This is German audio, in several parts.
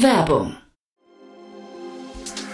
Werbung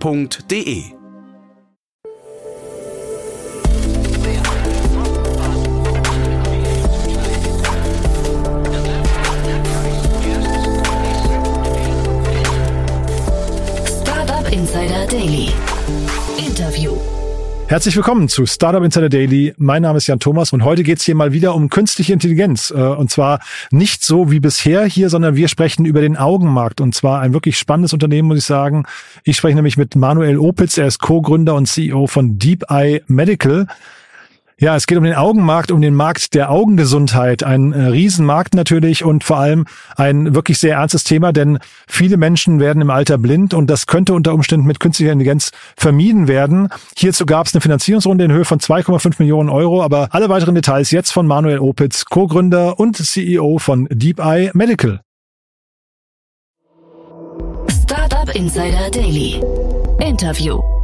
f.de. Insider Daily. Herzlich willkommen zu Startup Insider Daily. Mein Name ist Jan Thomas und heute geht's hier mal wieder um künstliche Intelligenz. Äh, und zwar nicht so wie bisher hier, sondern wir sprechen über den Augenmarkt. Und zwar ein wirklich spannendes Unternehmen, muss ich sagen. Ich spreche nämlich mit Manuel Opitz. Er ist Co-Gründer und CEO von Deep Eye Medical. Ja, es geht um den Augenmarkt, um den Markt der Augengesundheit. Ein äh, Riesenmarkt natürlich und vor allem ein wirklich sehr ernstes Thema, denn viele Menschen werden im Alter blind und das könnte unter Umständen mit künstlicher Intelligenz vermieden werden. Hierzu gab es eine Finanzierungsrunde in Höhe von 2,5 Millionen Euro, aber alle weiteren Details jetzt von Manuel Opitz, Co-Gründer und CEO von Deep Eye Medical. Startup Insider Daily. Interview.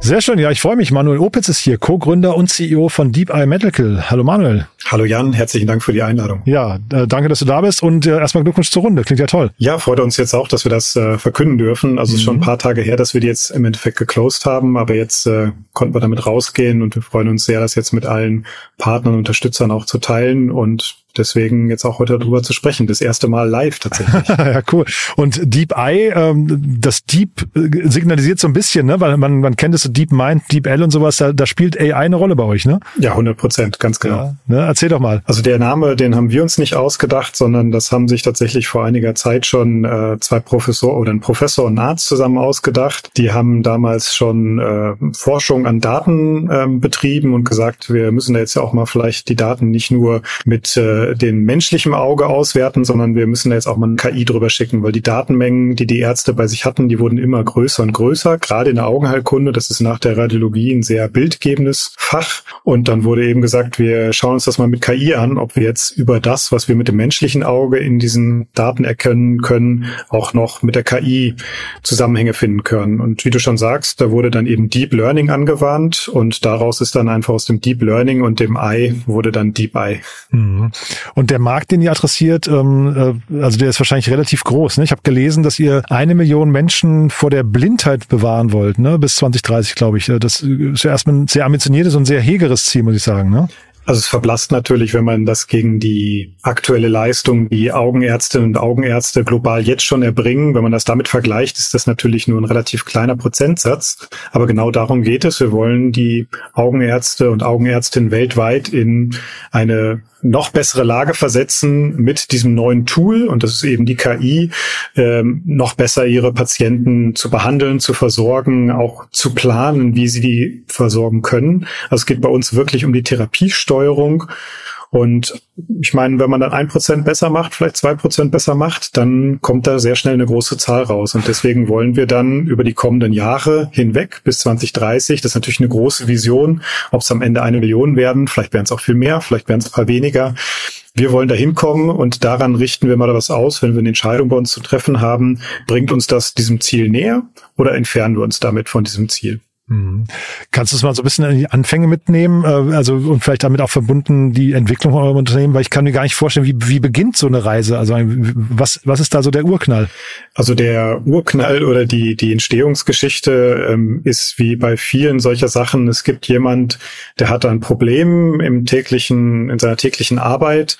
Sehr schön, ja, ich freue mich. Manuel Opitz ist hier, Co-Gründer und CEO von Deep Eye Medical. Hallo Manuel. Hallo Jan, herzlichen Dank für die Einladung. Ja, äh, danke, dass du da bist und äh, erstmal Glückwunsch zur Runde. Klingt ja toll. Ja, freut uns jetzt auch, dass wir das äh, verkünden dürfen. Also mhm. es ist schon ein paar Tage her, dass wir die jetzt im Endeffekt geclosed haben, aber jetzt äh, konnten wir damit rausgehen und wir freuen uns sehr, das jetzt mit allen Partnern und Unterstützern auch zu teilen und deswegen jetzt auch heute darüber zu sprechen. Das erste Mal live tatsächlich. ja, cool. Und Deep Eye, ähm, das Deep äh, signalisiert so ein bisschen, ne? weil man, man kennt es so Deep Mind, Deep L und sowas, da, da spielt AI eine Rolle bei euch, ne? Ja, 100 Prozent, ganz genau. Ja, ne? Erzähl doch mal. Also der Name, den haben wir uns nicht ausgedacht, sondern das haben sich tatsächlich vor einiger Zeit schon äh, zwei Professor oder ein Professor und ein Arzt zusammen ausgedacht. Die haben damals schon äh, Forschung an Daten äh, betrieben und gesagt, wir müssen da jetzt ja auch mal vielleicht die Daten nicht nur mit äh, den menschlichen Auge auswerten, sondern wir müssen da jetzt auch mal ein KI drüber schicken, weil die Datenmengen, die die Ärzte bei sich hatten, die wurden immer größer und größer. Gerade in der Augenheilkunde, das ist nach der Radiologie ein sehr bildgebendes Fach. Und dann wurde eben gesagt, wir schauen uns das mal mit KI an, ob wir jetzt über das, was wir mit dem menschlichen Auge in diesen Daten erkennen können, auch noch mit der KI Zusammenhänge finden können. Und wie du schon sagst, da wurde dann eben Deep Learning angewandt und daraus ist dann einfach aus dem Deep Learning und dem Eye wurde dann Deep Eye. Mhm. Und der Markt, den ihr adressiert, ähm, äh, also der ist wahrscheinlich relativ groß. Ne? Ich habe gelesen, dass ihr eine Million Menschen vor der Blindheit bewahren wollt, ne? bis 2030, glaube ich. Das ist ja erstmal ein sehr ambitioniertes und sehr hegeres Ziel, muss ich sagen. Ne? Also es verblasst natürlich, wenn man das gegen die aktuelle Leistung, die Augenärztinnen und Augenärzte global jetzt schon erbringen, wenn man das damit vergleicht, ist das natürlich nur ein relativ kleiner Prozentsatz. Aber genau darum geht es. Wir wollen die Augenärzte und Augenärztinnen weltweit in eine noch bessere Lage versetzen mit diesem neuen Tool, und das ist eben die KI, ähm, noch besser ihre Patienten zu behandeln, zu versorgen, auch zu planen, wie sie die versorgen können. Also es geht bei uns wirklich um die Therapiesteuerung. Und ich meine, wenn man dann ein Prozent besser macht, vielleicht zwei Prozent besser macht, dann kommt da sehr schnell eine große Zahl raus. Und deswegen wollen wir dann über die kommenden Jahre hinweg bis 2030, das ist natürlich eine große Vision, ob es am Ende eine Million werden, vielleicht werden es auch viel mehr, vielleicht werden es ein paar weniger. Wir wollen da hinkommen und daran richten wir mal was aus, wenn wir eine Entscheidung bei uns zu treffen haben, bringt uns das diesem Ziel näher oder entfernen wir uns damit von diesem Ziel? Mhm. Kannst du es mal so ein bisschen in die Anfänge mitnehmen, äh, also und vielleicht damit auch verbunden die Entwicklung eurem Unternehmen, weil ich kann mir gar nicht vorstellen, wie, wie beginnt so eine Reise? Also was, was ist da so der Urknall? Also der Urknall oder die, die Entstehungsgeschichte ähm, ist wie bei vielen solcher Sachen. Es gibt jemand, der hat ein Problem im täglichen, in seiner täglichen Arbeit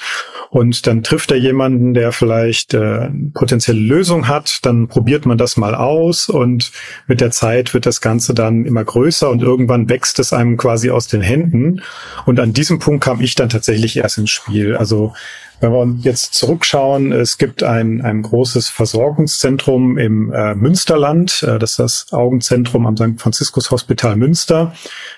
und dann trifft er jemanden, der vielleicht äh, potenzielle Lösung hat, dann probiert man das mal aus und mit der Zeit wird das Ganze dann immer größer und irgendwann wächst es einem quasi aus den Händen. Und an diesem Punkt kam ich dann tatsächlich erst ins Spiel. Also Wenn wir jetzt zurückschauen, es gibt ein, ein großes Versorgungszentrum im äh, Münsterland, äh, das ist das Augenzentrum am St. Franziskus Hospital Münster.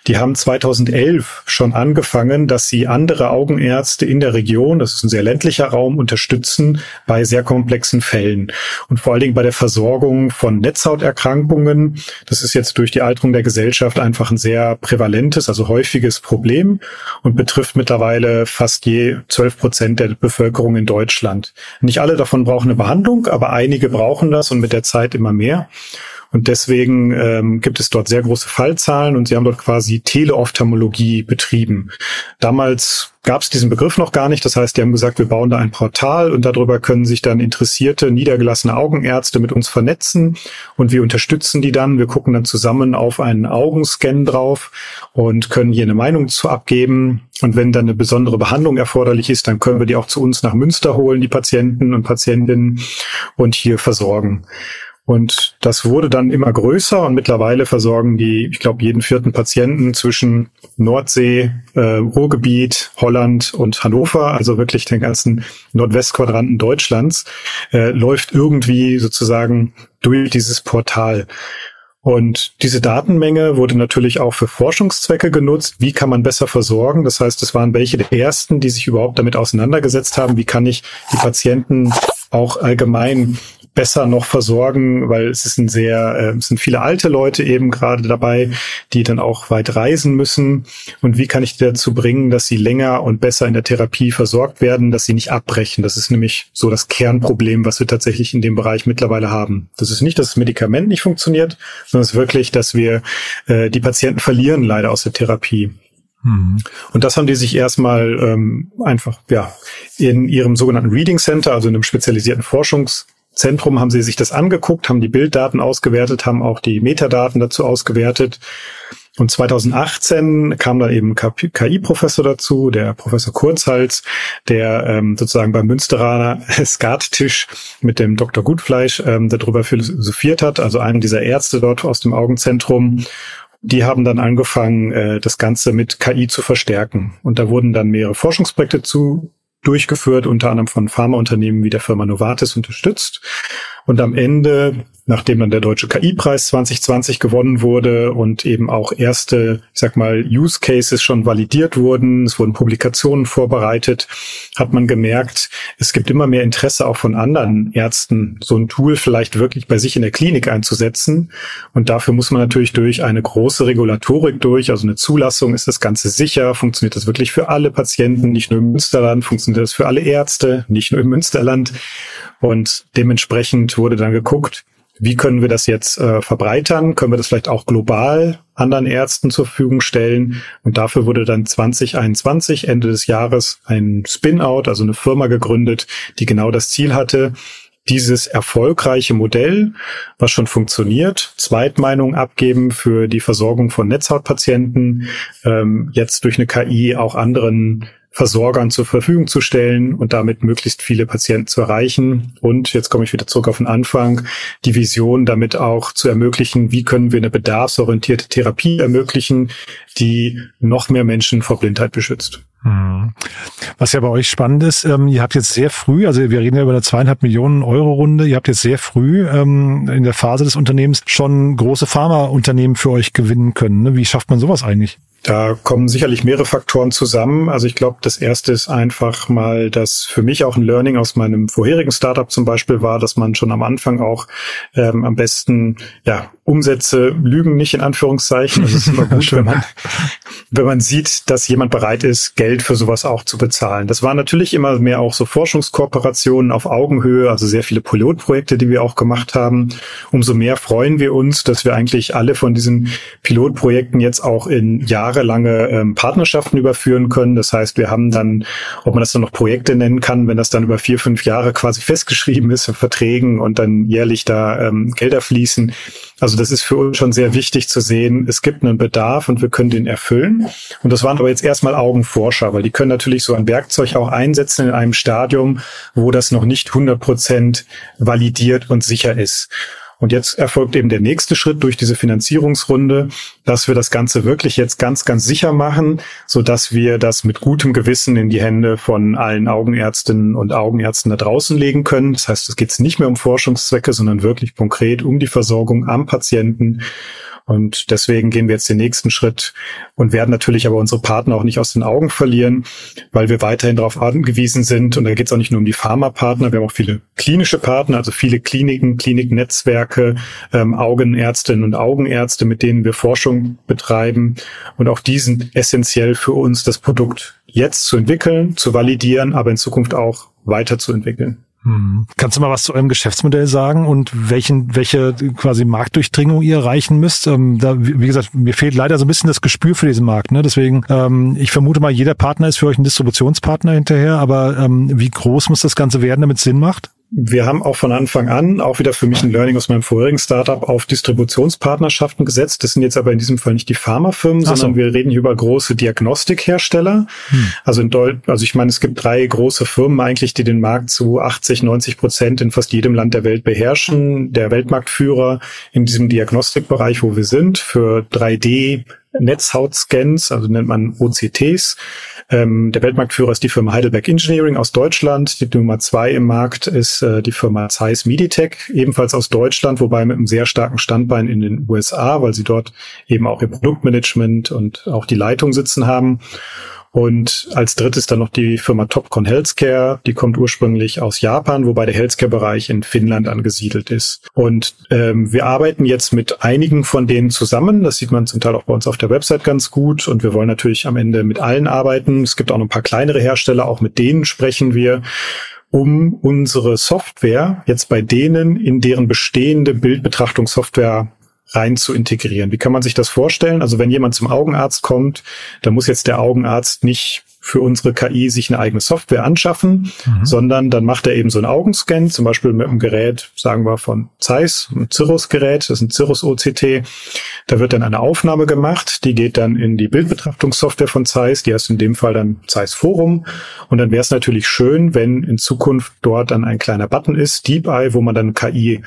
Die haben 2011 schon angefangen, dass sie andere Augenärzte in der Region, das ist ein sehr ländlicher Raum, unterstützen bei sehr komplexen Fällen. Und vor allen Dingen bei der Versorgung von Netzhauterkrankungen. Das ist jetzt durch die Alterung der Gesellschaft einfach ein sehr prävalentes, also häufiges Problem und betrifft mittlerweile fast je 12 Prozent der Bevölkerung in Deutschland. Nicht alle davon brauchen eine Behandlung, aber einige brauchen das und mit der Zeit immer mehr. Und deswegen ähm, gibt es dort sehr große Fallzahlen und sie haben dort quasi Teleophthalmologie betrieben. Damals gab es diesen Begriff noch gar nicht. Das heißt, die haben gesagt, wir bauen da ein Portal und darüber können sich dann interessierte, niedergelassene Augenärzte mit uns vernetzen und wir unterstützen die dann. Wir gucken dann zusammen auf einen Augenscan drauf und können hier eine Meinung zu abgeben. Und wenn dann eine besondere Behandlung erforderlich ist, dann können wir die auch zu uns nach Münster holen, die Patienten und Patientinnen und hier versorgen. Und das wurde dann immer größer und mittlerweile versorgen die, ich glaube, jeden vierten Patienten zwischen Nordsee, äh, Ruhrgebiet, Holland und Hannover, also wirklich den ganzen Nordwestquadranten Deutschlands, äh, läuft irgendwie sozusagen durch dieses Portal. Und diese Datenmenge wurde natürlich auch für Forschungszwecke genutzt. Wie kann man besser versorgen? Das heißt, es waren welche der ersten, die sich überhaupt damit auseinandergesetzt haben. Wie kann ich die Patienten auch allgemein besser noch versorgen, weil es ist ein sehr, äh, es sind viele alte Leute eben gerade dabei, die dann auch weit reisen müssen. Und wie kann ich die dazu bringen, dass sie länger und besser in der Therapie versorgt werden, dass sie nicht abbrechen? Das ist nämlich so das Kernproblem, was wir tatsächlich in dem Bereich mittlerweile haben. Das ist nicht, dass das Medikament nicht funktioniert, sondern es ist wirklich, dass wir äh, die Patienten verlieren leider aus der Therapie. Mhm. Und das haben die sich erstmal ähm, einfach ja in ihrem sogenannten Reading Center, also in einem spezialisierten Forschungs Zentrum haben sie sich das angeguckt, haben die Bilddaten ausgewertet, haben auch die Metadaten dazu ausgewertet. Und 2018 kam dann eben KI-Professor dazu, der Professor Kurzhals, der ähm, sozusagen beim Münsteraner Skattisch mit dem Dr. Gutfleisch ähm, darüber philosophiert hat, also einen dieser Ärzte dort aus dem Augenzentrum. Die haben dann angefangen, äh, das Ganze mit KI zu verstärken. Und da wurden dann mehrere Forschungsprojekte zu durchgeführt, unter anderem von Pharmaunternehmen wie der Firma Novartis unterstützt. Und am Ende nachdem dann der Deutsche KI-Preis 2020 gewonnen wurde und eben auch erste, ich sag mal, Use Cases schon validiert wurden, es wurden Publikationen vorbereitet, hat man gemerkt, es gibt immer mehr Interesse auch von anderen Ärzten, so ein Tool vielleicht wirklich bei sich in der Klinik einzusetzen. Und dafür muss man natürlich durch eine große Regulatorik durch, also eine Zulassung, ist das Ganze sicher, funktioniert das wirklich für alle Patienten, nicht nur im Münsterland, funktioniert das für alle Ärzte, nicht nur im Münsterland. Und dementsprechend wurde dann geguckt, wie können wir das jetzt äh, verbreitern? Können wir das vielleicht auch global anderen Ärzten zur Verfügung stellen? Und dafür wurde dann 2021, Ende des Jahres, ein Spin-out, also eine Firma gegründet, die genau das Ziel hatte, dieses erfolgreiche Modell, was schon funktioniert, Zweitmeinung abgeben für die Versorgung von Netzhautpatienten, ähm, jetzt durch eine KI auch anderen Versorgern zur Verfügung zu stellen und damit möglichst viele Patienten zu erreichen. Und jetzt komme ich wieder zurück auf den Anfang, die Vision damit auch zu ermöglichen, wie können wir eine bedarfsorientierte Therapie ermöglichen, die noch mehr Menschen vor Blindheit beschützt. Hm. Was ja bei euch spannend ist, ähm, ihr habt jetzt sehr früh, also wir reden ja über eine zweieinhalb Millionen Euro Runde, ihr habt jetzt sehr früh ähm, in der Phase des Unternehmens schon große Pharmaunternehmen für euch gewinnen können. Ne? Wie schafft man sowas eigentlich? Da kommen sicherlich mehrere Faktoren zusammen. Also ich glaube, das erste ist einfach mal, dass für mich auch ein Learning aus meinem vorherigen Startup zum Beispiel war, dass man schon am Anfang auch ähm, am besten ja Umsätze lügen nicht in Anführungszeichen. Es ist immer gut, wenn man wenn man sieht, dass jemand bereit ist, Geld für sowas auch zu bezahlen. Das waren natürlich immer mehr auch so Forschungskooperationen auf Augenhöhe, also sehr viele Pilotprojekte, die wir auch gemacht haben. Umso mehr freuen wir uns, dass wir eigentlich alle von diesen Pilotprojekten jetzt auch in jahrelange ähm, Partnerschaften überführen können. Das heißt, wir haben dann, ob man das dann noch Projekte nennen kann, wenn das dann über vier, fünf Jahre quasi festgeschrieben ist in Verträgen und dann jährlich da ähm, Gelder fließen. Also das ist für uns schon sehr wichtig zu sehen, es gibt einen Bedarf und wir können den erfüllen. Und das waren aber jetzt erstmal Augenforscher, weil die können natürlich so ein Werkzeug auch einsetzen in einem Stadium, wo das noch nicht 100 Prozent validiert und sicher ist. Und jetzt erfolgt eben der nächste Schritt durch diese Finanzierungsrunde, dass wir das Ganze wirklich jetzt ganz, ganz sicher machen, so dass wir das mit gutem Gewissen in die Hände von allen Augenärztinnen und Augenärzten da draußen legen können. Das heißt, es geht nicht mehr um Forschungszwecke, sondern wirklich konkret um die Versorgung am Patienten und deswegen gehen wir jetzt den nächsten Schritt und werden natürlich aber unsere Partner auch nicht aus den Augen verlieren, weil wir weiterhin darauf angewiesen sind. Und da geht es auch nicht nur um die Pharmapartner, wir haben auch viele klinische Partner, also viele Kliniken, Kliniknetzwerke, ähm, Augenärztinnen und Augenärzte, mit denen wir Forschung betreiben. Und auch die sind essentiell für uns, das Produkt jetzt zu entwickeln, zu validieren, aber in Zukunft auch weiterzuentwickeln. Hm. Kannst du mal was zu eurem Geschäftsmodell sagen und welchen, welche quasi Marktdurchdringung ihr erreichen müsst? Ähm, da, wie gesagt, mir fehlt leider so ein bisschen das Gespür für diesen Markt. Ne? Deswegen, ähm, ich vermute mal, jeder Partner ist für euch ein Distributionspartner hinterher, aber ähm, wie groß muss das Ganze werden, damit es Sinn macht? Wir haben auch von Anfang an, auch wieder für mich ein Learning aus meinem vorherigen Startup, auf Distributionspartnerschaften gesetzt. Das sind jetzt aber in diesem Fall nicht die Pharmafirmen, so. sondern wir reden hier über große Diagnostikhersteller. Hm. Also in Deutsch, also ich meine, es gibt drei große Firmen eigentlich, die den Markt zu 80, 90 Prozent in fast jedem Land der Welt beherrschen. Der Weltmarktführer in diesem Diagnostikbereich, wo wir sind, für 3D Netzhautscans, also nennt man OCTs. Ähm, der Weltmarktführer ist die Firma Heidelberg Engineering aus Deutschland. Die Nummer zwei im Markt ist äh, die Firma Zeiss Meditech, ebenfalls aus Deutschland, wobei mit einem sehr starken Standbein in den USA, weil sie dort eben auch ihr Produktmanagement und auch die Leitung sitzen haben. Und als drittes dann noch die Firma Topcon Healthcare, die kommt ursprünglich aus Japan, wobei der Healthcare-Bereich in Finnland angesiedelt ist. Und ähm, wir arbeiten jetzt mit einigen von denen zusammen. Das sieht man zum Teil auch bei uns auf der Website ganz gut. Und wir wollen natürlich am Ende mit allen arbeiten. Es gibt auch noch ein paar kleinere Hersteller, auch mit denen sprechen wir um unsere Software jetzt bei denen in deren bestehende Bildbetrachtungssoftware rein zu integrieren. Wie kann man sich das vorstellen? Also wenn jemand zum Augenarzt kommt, dann muss jetzt der Augenarzt nicht für unsere KI sich eine eigene Software anschaffen, mhm. sondern dann macht er eben so einen Augenscan, zum Beispiel mit einem Gerät, sagen wir von Zeiss, ein Cirrus-Gerät, das ist ein Cirrus OCT. Da wird dann eine Aufnahme gemacht, die geht dann in die Bildbetrachtungssoftware von Zeiss, die heißt in dem Fall dann Zeiss Forum. Und dann wäre es natürlich schön, wenn in Zukunft dort dann ein kleiner Button ist, Deep Eye, wo man dann KI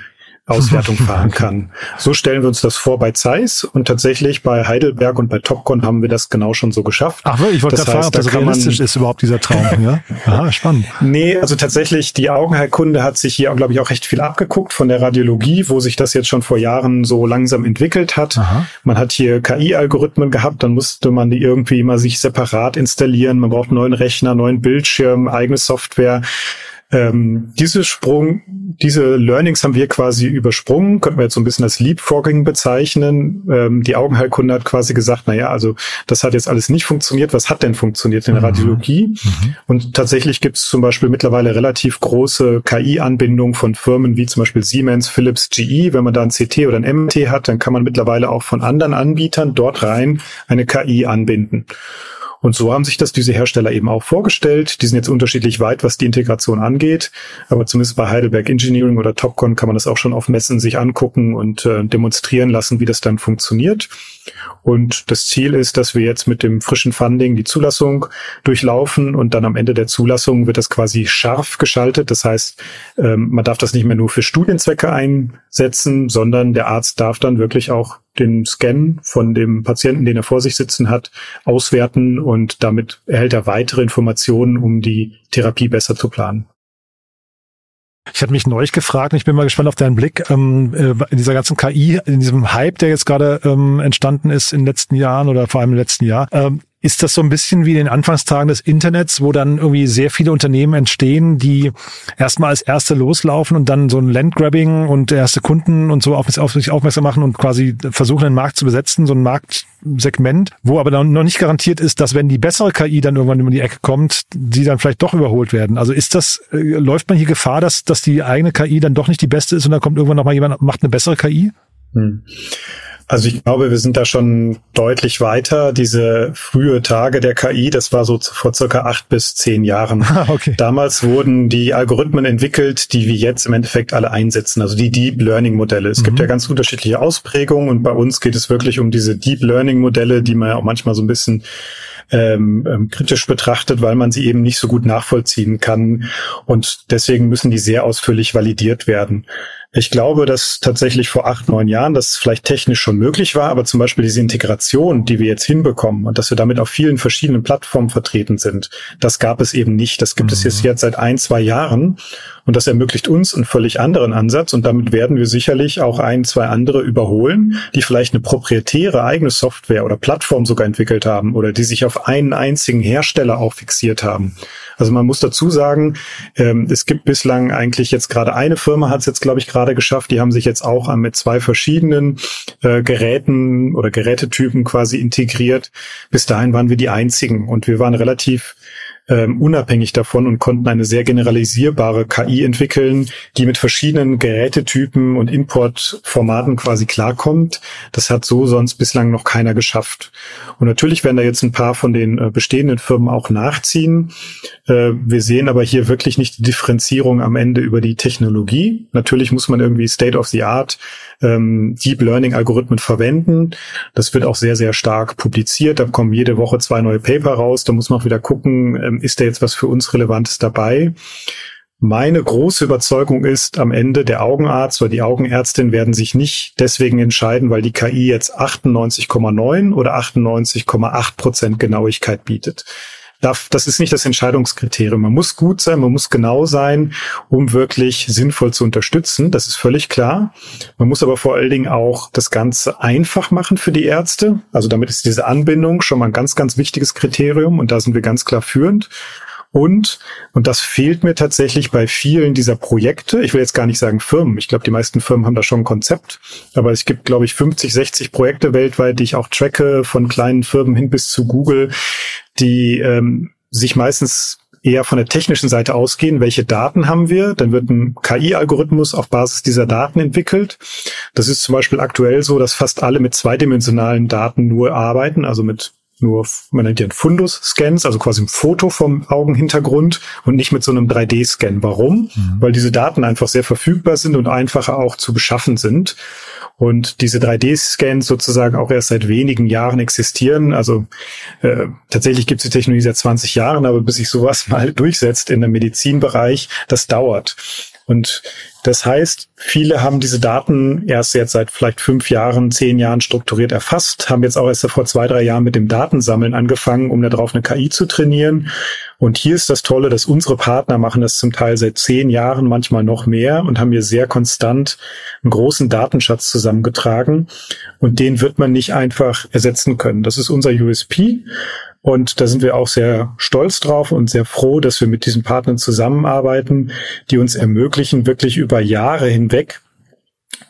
Auswertung fahren kann. So stellen wir uns das vor bei Zeiss und tatsächlich bei Heidelberg und bei Topcon haben wir das genau schon so geschafft. Ach wirklich? Ich wollte gerade fragen, ob das realistisch ist überhaupt dieser Traum. ja? Aha, spannend. Nee, also tatsächlich, die Augenheilkunde hat sich hier, glaube ich, auch recht viel abgeguckt von der Radiologie, wo sich das jetzt schon vor Jahren so langsam entwickelt hat. Aha. Man hat hier KI-Algorithmen gehabt, dann musste man die irgendwie immer sich separat installieren. Man braucht neuen Rechner, neuen Bildschirm, eigene Software. Ähm, diese Sprung, diese Learnings haben wir quasi übersprungen, könnten wir jetzt so ein bisschen als Leapfrogging bezeichnen. Ähm, die Augenheilkunde hat quasi gesagt, na ja, also das hat jetzt alles nicht funktioniert. Was hat denn funktioniert in der mhm. Radiologie? Mhm. Und tatsächlich gibt es zum Beispiel mittlerweile relativ große KI-Anbindungen von Firmen wie zum Beispiel Siemens, Philips, GE. Wenn man da ein CT oder ein MT hat, dann kann man mittlerweile auch von anderen Anbietern dort rein eine KI anbinden. Und so haben sich das diese Hersteller eben auch vorgestellt. Die sind jetzt unterschiedlich weit, was die Integration angeht. Aber zumindest bei Heidelberg Engineering oder Topcon kann man das auch schon auf Messen sich angucken und äh, demonstrieren lassen, wie das dann funktioniert. Und das Ziel ist, dass wir jetzt mit dem frischen Funding die Zulassung durchlaufen und dann am Ende der Zulassung wird das quasi scharf geschaltet. Das heißt, ähm, man darf das nicht mehr nur für Studienzwecke einsetzen, sondern der Arzt darf dann wirklich auch den Scan von dem Patienten, den er vor sich sitzen hat, auswerten und damit erhält er weitere Informationen, um die Therapie besser zu planen. Ich hatte mich neulich gefragt, und ich bin mal gespannt auf deinen Blick, ähm, äh, in dieser ganzen KI, in diesem Hype, der jetzt gerade ähm, entstanden ist in den letzten Jahren oder vor allem im letzten Jahr, ähm, ist das so ein bisschen wie in den Anfangstagen des Internets, wo dann irgendwie sehr viele Unternehmen entstehen, die erstmal als erste loslaufen und dann so ein Landgrabbing und erste Kunden und so auf, auf sich aufmerksam machen und quasi versuchen, den Markt zu besetzen, so ein Marktsegment, wo aber dann noch nicht garantiert ist, dass wenn die bessere KI dann irgendwann in die Ecke kommt, die dann vielleicht doch überholt werden. Also ist das, äh, läuft man hier Gefahr, dass, dass die eigene KI dann doch nicht die beste ist und dann kommt irgendwann noch mal jemand, macht eine bessere KI? Hm. Also ich glaube, wir sind da schon deutlich weiter. Diese frühe Tage der KI, das war so vor circa acht bis zehn Jahren. Ah, okay. Damals wurden die Algorithmen entwickelt, die wir jetzt im Endeffekt alle einsetzen, also die Deep Learning Modelle. Es mhm. gibt ja ganz unterschiedliche Ausprägungen und bei uns geht es wirklich um diese Deep Learning Modelle, die man ja auch manchmal so ein bisschen ähm, ähm, kritisch betrachtet, weil man sie eben nicht so gut nachvollziehen kann. Und deswegen müssen die sehr ausführlich validiert werden. Ich glaube, dass tatsächlich vor acht, neun Jahren das vielleicht technisch schon möglich war, aber zum Beispiel diese Integration, die wir jetzt hinbekommen und dass wir damit auf vielen verschiedenen Plattformen vertreten sind, das gab es eben nicht. Das gibt mhm. es jetzt, jetzt seit ein, zwei Jahren und das ermöglicht uns einen völlig anderen Ansatz und damit werden wir sicherlich auch ein, zwei andere überholen, die vielleicht eine proprietäre eigene Software oder Plattform sogar entwickelt haben oder die sich auf einen einzigen Hersteller auch fixiert haben. Also man muss dazu sagen, ähm, es gibt bislang eigentlich jetzt gerade eine Firma hat es jetzt, glaube ich, gerade geschafft. Die haben sich jetzt auch mit zwei verschiedenen äh, Geräten oder Gerätetypen quasi integriert. Bis dahin waren wir die einzigen und wir waren relativ ähm, unabhängig davon und konnten eine sehr generalisierbare KI entwickeln, die mit verschiedenen Gerätetypen und Importformaten quasi klarkommt. Das hat so sonst bislang noch keiner geschafft. Und natürlich werden da jetzt ein paar von den äh, bestehenden Firmen auch nachziehen. Äh, wir sehen aber hier wirklich nicht die Differenzierung am Ende über die Technologie. Natürlich muss man irgendwie State of the Art ähm, Deep Learning Algorithmen verwenden. Das wird auch sehr, sehr stark publiziert. Da kommen jede Woche zwei neue Paper raus. Da muss man auch wieder gucken, ähm, ist da jetzt was für uns Relevantes dabei? Meine große Überzeugung ist, am Ende der Augenarzt oder die Augenärztin werden sich nicht deswegen entscheiden, weil die KI jetzt 98,9 oder 98,8 Prozent Genauigkeit bietet darf, das ist nicht das Entscheidungskriterium. Man muss gut sein, man muss genau sein, um wirklich sinnvoll zu unterstützen. Das ist völlig klar. Man muss aber vor allen Dingen auch das Ganze einfach machen für die Ärzte. Also damit ist diese Anbindung schon mal ein ganz, ganz wichtiges Kriterium und da sind wir ganz klar führend. Und, und das fehlt mir tatsächlich bei vielen dieser Projekte, ich will jetzt gar nicht sagen Firmen, ich glaube, die meisten Firmen haben da schon ein Konzept, aber es gibt, glaube ich, 50, 60 Projekte weltweit, die ich auch tracke, von kleinen Firmen hin bis zu Google, die ähm, sich meistens eher von der technischen Seite ausgehen, welche Daten haben wir, dann wird ein KI-Algorithmus auf Basis dieser Daten entwickelt. Das ist zum Beispiel aktuell so, dass fast alle mit zweidimensionalen Daten nur arbeiten, also mit nur, man nennt ja Fundus-Scans, also quasi ein Foto vom Augenhintergrund und nicht mit so einem 3D-Scan. Warum? Mhm. Weil diese Daten einfach sehr verfügbar sind und einfacher auch zu beschaffen sind. Und diese 3D-Scans sozusagen auch erst seit wenigen Jahren existieren. Also äh, tatsächlich gibt es die Technologie seit 20 Jahren, aber bis sich sowas mal durchsetzt in der Medizinbereich, das dauert. Und das heißt, viele haben diese Daten erst jetzt seit vielleicht fünf Jahren, zehn Jahren strukturiert erfasst, haben jetzt auch erst vor zwei, drei Jahren mit dem Datensammeln angefangen, um darauf eine KI zu trainieren. Und hier ist das Tolle, dass unsere Partner machen das zum Teil seit zehn Jahren, manchmal noch mehr und haben hier sehr konstant einen großen Datenschatz zusammengetragen. Und den wird man nicht einfach ersetzen können. Das ist unser USP. Und da sind wir auch sehr stolz drauf und sehr froh, dass wir mit diesen Partnern zusammenarbeiten, die uns ermöglichen, wirklich über Jahre hinweg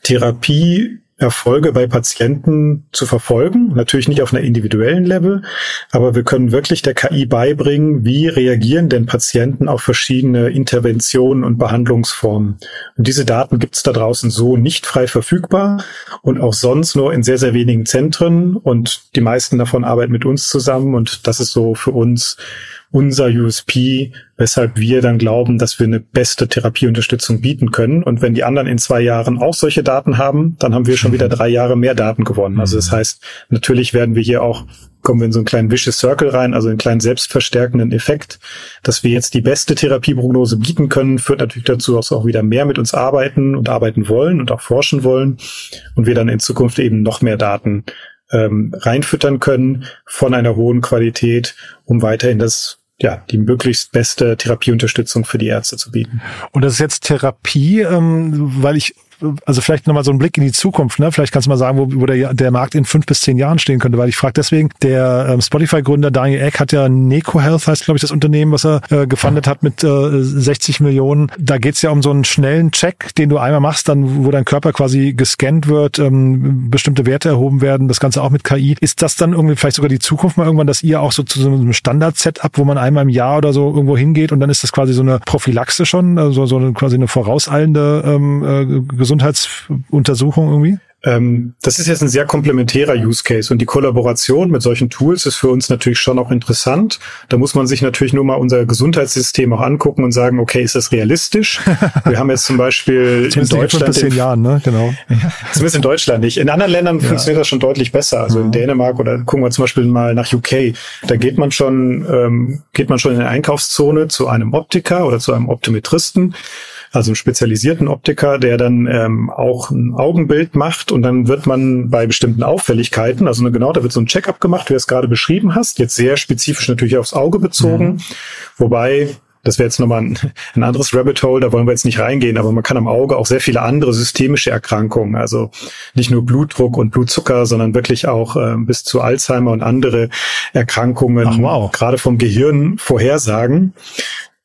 Therapie Erfolge bei Patienten zu verfolgen. Natürlich nicht auf einer individuellen Level, aber wir können wirklich der KI beibringen, wie reagieren denn Patienten auf verschiedene Interventionen und Behandlungsformen. Und diese Daten gibt es da draußen so nicht frei verfügbar und auch sonst nur in sehr, sehr wenigen Zentren. Und die meisten davon arbeiten mit uns zusammen. Und das ist so für uns unser USP, weshalb wir dann glauben, dass wir eine beste Therapieunterstützung bieten können. Und wenn die anderen in zwei Jahren auch solche Daten haben, dann haben wir schon wieder drei Jahre mehr Daten gewonnen. Also das heißt, natürlich werden wir hier auch kommen wir in so einen kleinen Vicious Circle rein, also einen kleinen selbstverstärkenden Effekt, dass wir jetzt die beste Therapieprognose bieten können, führt natürlich dazu, dass auch wieder mehr mit uns arbeiten und arbeiten wollen und auch forschen wollen und wir dann in Zukunft eben noch mehr Daten ähm, reinfüttern können von einer hohen Qualität, um weiterhin das ja, die möglichst beste Therapieunterstützung für die Ärzte zu bieten. Und das ist jetzt Therapie, ähm, weil ich also vielleicht nochmal so ein Blick in die Zukunft, ne? Vielleicht kannst du mal sagen, wo, wo der, der Markt in fünf bis zehn Jahren stehen könnte, weil ich frage deswegen, der ähm, Spotify-Gründer Daniel Eck hat ja Neco Health, heißt glaube ich das Unternehmen, was er äh, gefundet hat mit äh, 60 Millionen. Da geht's ja um so einen schnellen Check, den du einmal machst, dann wo dein Körper quasi gescannt wird, ähm, bestimmte Werte erhoben werden, das Ganze auch mit KI. Ist das dann irgendwie vielleicht sogar die Zukunft mal irgendwann, dass ihr auch so zu so einem Standard-Setup, wo man einmal im Jahr oder so irgendwo hingeht und dann ist das quasi so eine Prophylaxe schon, also so eine, quasi eine vorauseilende ähm, äh, Gesundheitsuntersuchung irgendwie? Ähm, das ist jetzt ein sehr komplementärer Use Case und die Kollaboration mit solchen Tools ist für uns natürlich schon auch interessant. Da muss man sich natürlich nur mal unser Gesundheitssystem auch angucken und sagen, okay, ist das realistisch? Wir haben jetzt zum Beispiel in Deutschland in Jahren, ne? Genau. Zumindest in Deutschland nicht. In anderen Ländern ja. funktioniert das schon deutlich besser. Also mhm. in Dänemark oder gucken wir zum Beispiel mal nach UK. Da geht man schon, ähm, geht man schon in eine Einkaufszone zu einem Optiker oder zu einem Optometristen also einen spezialisierten Optiker, der dann ähm, auch ein Augenbild macht und dann wird man bei bestimmten Auffälligkeiten, also genau, da wird so ein Check-up gemacht, wie du es gerade beschrieben hast, jetzt sehr spezifisch natürlich aufs Auge bezogen, mhm. wobei das wäre jetzt nochmal ein, ein anderes Rabbit Hole, da wollen wir jetzt nicht reingehen, aber man kann am Auge auch sehr viele andere systemische Erkrankungen, also nicht nur Blutdruck und Blutzucker, sondern wirklich auch äh, bis zu Alzheimer und andere Erkrankungen, wow. gerade vom Gehirn vorhersagen.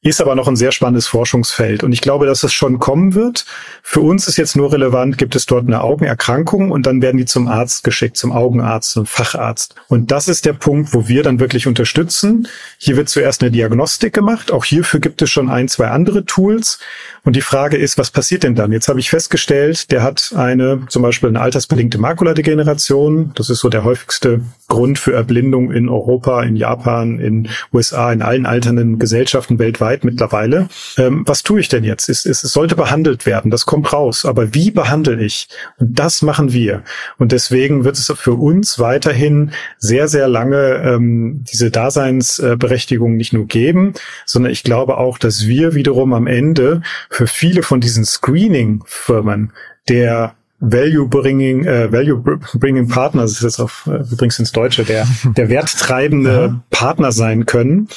Ist aber noch ein sehr spannendes Forschungsfeld. Und ich glaube, dass es schon kommen wird. Für uns ist jetzt nur relevant, gibt es dort eine Augenerkrankung und dann werden die zum Arzt geschickt, zum Augenarzt, zum Facharzt. Und das ist der Punkt, wo wir dann wirklich unterstützen. Hier wird zuerst eine Diagnostik gemacht. Auch hierfür gibt es schon ein, zwei andere Tools. Und die Frage ist, was passiert denn dann? Jetzt habe ich festgestellt, der hat eine, zum Beispiel eine altersbedingte Makuladegeneration. Das ist so der häufigste Grund für Erblindung in Europa, in Japan, in USA, in allen alternden Gesellschaften weltweit mittlerweile. Ähm, was tue ich denn jetzt? Es, es, es sollte behandelt werden. Das kommt raus. Aber wie behandle ich? Und das machen wir. Und deswegen wird es für uns weiterhin sehr, sehr lange ähm, diese Daseinsberechtigung nicht nur geben, sondern ich glaube auch, dass wir wiederum am Ende für viele von diesen Screening-Firmen der Value Bringing, äh, Value Bringing Partner, das ist jetzt auf äh, übrigens ins Deutsche, der, der werttreibende Partner sein können,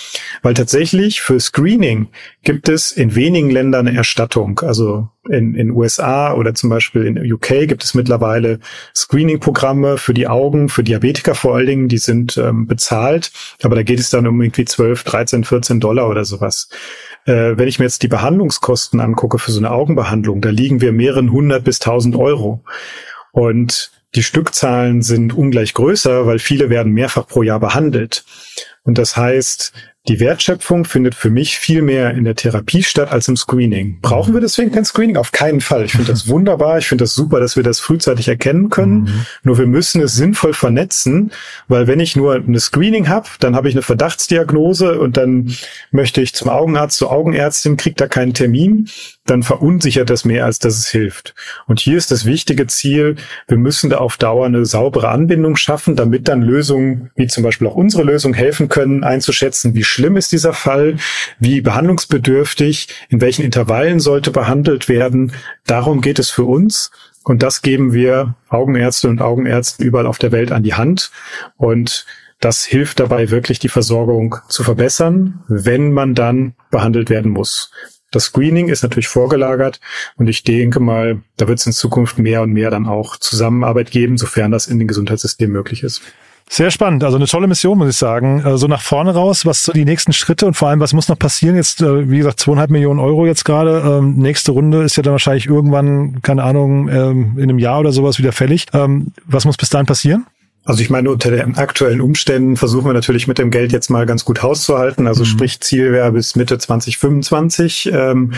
weil tatsächlich für Screening gibt es in wenigen Ländern eine Erstattung. Also in, in USA oder zum Beispiel in UK gibt es mittlerweile Screening-Programme für die Augen, für Diabetiker vor allen Dingen, die sind ähm, bezahlt, aber da geht es dann um irgendwie 12, 13, 14 Dollar oder sowas. Äh, wenn ich mir jetzt die Behandlungskosten angucke für so eine Augenbehandlung, da liegen wir mehreren hundert bis tausend Euro. Und die Stückzahlen sind ungleich größer, weil viele werden mehrfach pro Jahr behandelt. Und das heißt, die Wertschöpfung findet für mich viel mehr in der Therapie statt als im Screening. Brauchen wir deswegen kein Screening? Auf keinen Fall. Ich finde das wunderbar. Ich finde das super, dass wir das frühzeitig erkennen können. Mhm. Nur wir müssen es sinnvoll vernetzen, weil wenn ich nur eine Screening habe, dann habe ich eine Verdachtsdiagnose und dann möchte ich zum Augenarzt, zur Augenärztin, kriegt da keinen Termin dann verunsichert das mehr, als dass es hilft. Und hier ist das wichtige Ziel, wir müssen da auf Dauer eine saubere Anbindung schaffen, damit dann Lösungen, wie zum Beispiel auch unsere Lösung, helfen können, einzuschätzen, wie schlimm ist dieser Fall, wie behandlungsbedürftig, in welchen Intervallen sollte behandelt werden. Darum geht es für uns. Und das geben wir Augenärzte und Augenärzten überall auf der Welt an die Hand. Und das hilft dabei wirklich, die Versorgung zu verbessern, wenn man dann behandelt werden muss. Das Screening ist natürlich vorgelagert und ich denke mal, da wird es in Zukunft mehr und mehr dann auch Zusammenarbeit geben, sofern das in den Gesundheitssystemen möglich ist. Sehr spannend, also eine tolle Mission, muss ich sagen. So also nach vorne raus, was so die nächsten Schritte und vor allem, was muss noch passieren? Jetzt, äh, wie gesagt, zweieinhalb Millionen Euro jetzt gerade. Ähm, nächste Runde ist ja dann wahrscheinlich irgendwann, keine Ahnung, ähm, in einem Jahr oder sowas wieder fällig. Ähm, was muss bis dahin passieren? Also ich meine, unter den aktuellen Umständen versuchen wir natürlich mit dem Geld jetzt mal ganz gut hauszuhalten. Also mhm. sprich, Ziel wäre bis Mitte 2025. Ähm,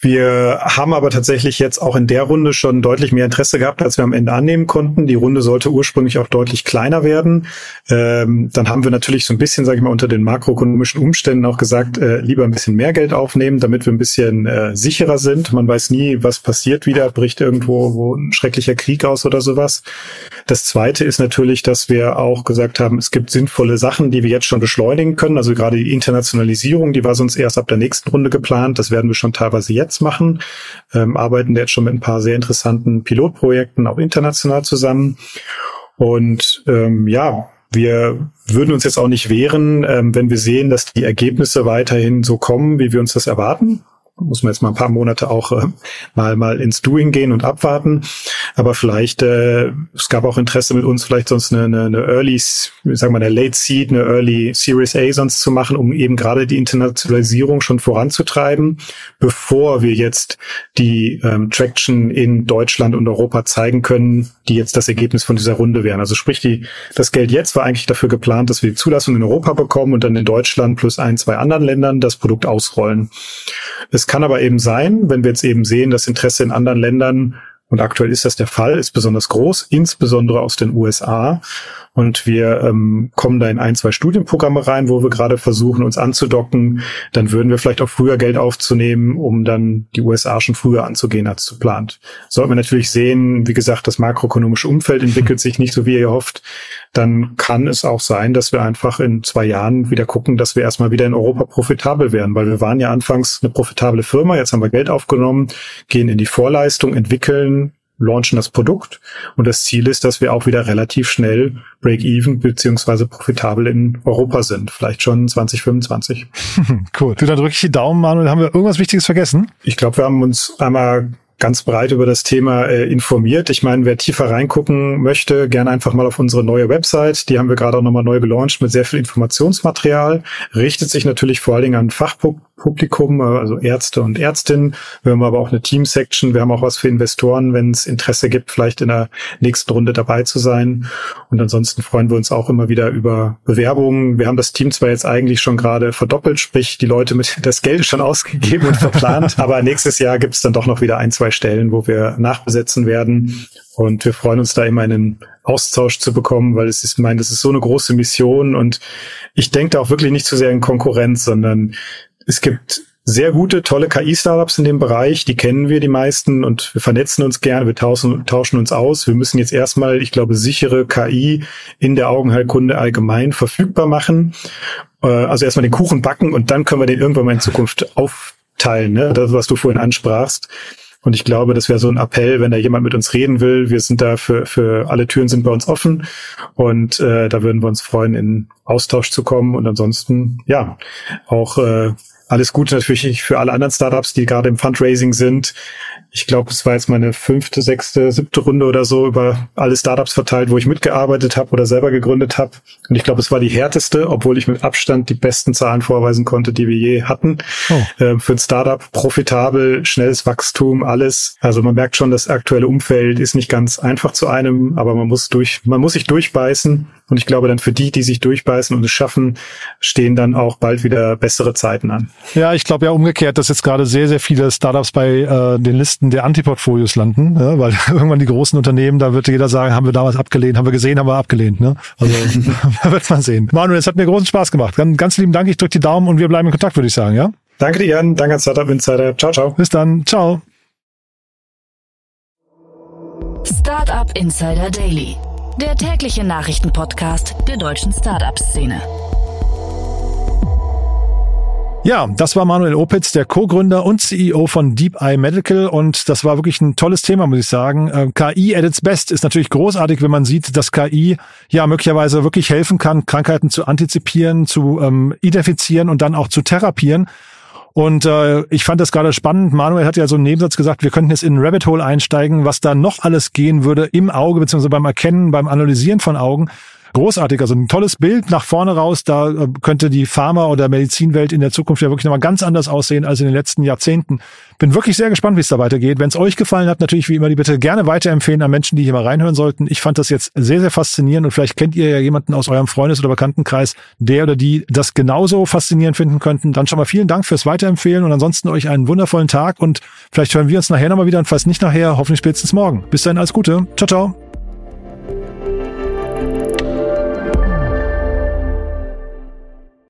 wir haben aber tatsächlich jetzt auch in der Runde schon deutlich mehr Interesse gehabt, als wir am Ende annehmen konnten. Die Runde sollte ursprünglich auch deutlich kleiner werden. Ähm, dann haben wir natürlich so ein bisschen, sage ich mal, unter den makroökonomischen Umständen auch gesagt, äh, lieber ein bisschen mehr Geld aufnehmen, damit wir ein bisschen äh, sicherer sind. Man weiß nie, was passiert wieder, bricht irgendwo wo ein schrecklicher Krieg aus oder sowas. Das Zweite ist natürlich, dass wir auch gesagt haben, es gibt sinnvolle Sachen, die wir jetzt schon beschleunigen können. Also gerade die Internationalisierung, die war sonst erst ab der nächsten Runde geplant. Das werden wir schon teilweise jetzt jetzt machen, ähm, arbeiten jetzt schon mit ein paar sehr interessanten Pilotprojekten auch international zusammen. Und ähm, ja, wir würden uns jetzt auch nicht wehren, ähm, wenn wir sehen, dass die Ergebnisse weiterhin so kommen, wie wir uns das erwarten muss man jetzt mal ein paar Monate auch äh, mal mal ins Doing gehen und abwarten. Aber vielleicht äh, es gab auch Interesse mit uns vielleicht sonst eine, eine, eine Early, sagen wir eine Late Seed, eine Early Series A sonst zu machen, um eben gerade die Internationalisierung schon voranzutreiben, bevor wir jetzt die ähm, Traction in Deutschland und Europa zeigen können, die jetzt das Ergebnis von dieser Runde wären. Also sprich, die das Geld jetzt war eigentlich dafür geplant, dass wir die Zulassung in Europa bekommen und dann in Deutschland plus ein, zwei anderen Ländern das Produkt ausrollen. Es kann aber eben sein, wenn wir jetzt eben sehen, das Interesse in anderen Ländern Und aktuell ist das der Fall, ist besonders groß, insbesondere aus den USA. Und wir ähm, kommen da in ein, zwei Studienprogramme rein, wo wir gerade versuchen, uns anzudocken. Dann würden wir vielleicht auch früher Geld aufzunehmen, um dann die USA schon früher anzugehen als geplant. Sollten wir natürlich sehen, wie gesagt, das makroökonomische Umfeld entwickelt sich nicht so, wie ihr hofft, dann kann es auch sein, dass wir einfach in zwei Jahren wieder gucken, dass wir erstmal wieder in Europa profitabel werden, weil wir waren ja anfangs eine profitable Firma, jetzt haben wir Geld aufgenommen, gehen in die Vorleistung, entwickeln, launchen das Produkt und das Ziel ist, dass wir auch wieder relativ schnell break-even beziehungsweise profitabel in Europa sind. Vielleicht schon 2025. cool. Du, dann drücke ich die Daumen, Manuel. Haben wir irgendwas Wichtiges vergessen? Ich glaube, wir haben uns einmal ganz breit über das Thema äh, informiert. Ich meine, wer tiefer reingucken möchte, gerne einfach mal auf unsere neue Website. Die haben wir gerade auch nochmal neu gelauncht mit sehr viel Informationsmaterial. Richtet sich natürlich vor allen Dingen an Fachpublikum, äh, also Ärzte und Ärztinnen. Wir haben aber auch eine Team-Section. Wir haben auch was für Investoren, wenn es Interesse gibt, vielleicht in der nächsten Runde dabei zu sein. Und ansonsten freuen wir uns auch immer wieder über Bewerbungen. Wir haben das Team zwar jetzt eigentlich schon gerade verdoppelt, sprich die Leute mit das Geld schon ausgegeben und verplant, aber nächstes Jahr gibt es dann doch noch wieder ein, zwei zwei Stellen, wo wir nachbesetzen werden. Und wir freuen uns da immer einen Austausch zu bekommen, weil es ist, ich meine, das ist so eine große Mission und ich denke da auch wirklich nicht zu sehr in Konkurrenz, sondern es gibt sehr gute, tolle KI-Startups in dem Bereich, die kennen wir die meisten und wir vernetzen uns gerne, wir tauschen, tauschen uns aus. Wir müssen jetzt erstmal, ich glaube, sichere KI in der Augenheilkunde allgemein verfügbar machen. Äh, also erstmal den Kuchen backen und dann können wir den irgendwann mal in Zukunft aufteilen, ne? das, was du vorhin ansprachst. Und ich glaube, das wäre so ein Appell, wenn da jemand mit uns reden will. Wir sind da für, für alle Türen sind bei uns offen. Und äh, da würden wir uns freuen, in Austausch zu kommen. Und ansonsten, ja, auch äh, alles Gute natürlich für alle anderen Startups, die gerade im Fundraising sind ich glaube, es war jetzt meine fünfte, sechste, siebte Runde oder so über alle Startups verteilt, wo ich mitgearbeitet habe oder selber gegründet habe. Und ich glaube, es war die härteste, obwohl ich mit Abstand die besten Zahlen vorweisen konnte, die wir je hatten. Oh. Äh, für ein Startup profitabel, schnelles Wachstum, alles. Also man merkt schon, das aktuelle Umfeld ist nicht ganz einfach zu einem, aber man muss durch, man muss sich durchbeißen. Und ich glaube, dann für die, die sich durchbeißen und es schaffen, stehen dann auch bald wieder bessere Zeiten an. Ja, ich glaube ja umgekehrt, dass jetzt gerade sehr, sehr viele Startups bei äh, den Listen Listen der Antiportfolios landen, ja, weil irgendwann die großen Unternehmen, da wird jeder sagen, haben wir damals abgelehnt, haben wir gesehen, haben wir abgelehnt. Ne? Also wird man sehen. Manuel, es hat mir großen Spaß gemacht. Ganz, ganz lieben Dank, ich drücke die Daumen und wir bleiben in Kontakt, würde ich sagen, ja? Danke dir, Jan. Danke an Startup Insider. Ciao, ciao. Bis dann. Ciao. Startup Insider Daily, der tägliche Nachrichtenpodcast der deutschen Startup-Szene. Ja, das war Manuel Opitz, der Co-Gründer und CEO von Deep Eye Medical und das war wirklich ein tolles Thema, muss ich sagen. Ähm, KI at its best ist natürlich großartig, wenn man sieht, dass KI ja möglicherweise wirklich helfen kann, Krankheiten zu antizipieren, zu ähm, identifizieren und dann auch zu therapieren. Und äh, ich fand das gerade spannend. Manuel hat ja so einen Nebensatz gesagt, wir könnten jetzt in ein Rabbit Hole einsteigen, was da noch alles gehen würde im Auge, beziehungsweise beim Erkennen, beim Analysieren von Augen großartig. Also ein tolles Bild nach vorne raus. Da äh, könnte die Pharma- oder Medizinwelt in der Zukunft ja wirklich nochmal ganz anders aussehen als in den letzten Jahrzehnten. Bin wirklich sehr gespannt, wie es da weitergeht. Wenn es euch gefallen hat, natürlich wie immer die Bitte gerne weiterempfehlen an Menschen, die hier mal reinhören sollten. Ich fand das jetzt sehr, sehr faszinierend und vielleicht kennt ihr ja jemanden aus eurem Freundes- oder Bekanntenkreis, der oder die das genauso faszinierend finden könnten. Dann schon mal vielen Dank fürs Weiterempfehlen und ansonsten euch einen wundervollen Tag und vielleicht hören wir uns nachher nochmal wieder und falls nicht nachher, hoffentlich spätestens morgen. Bis dahin, alles Gute. Ciao, ciao.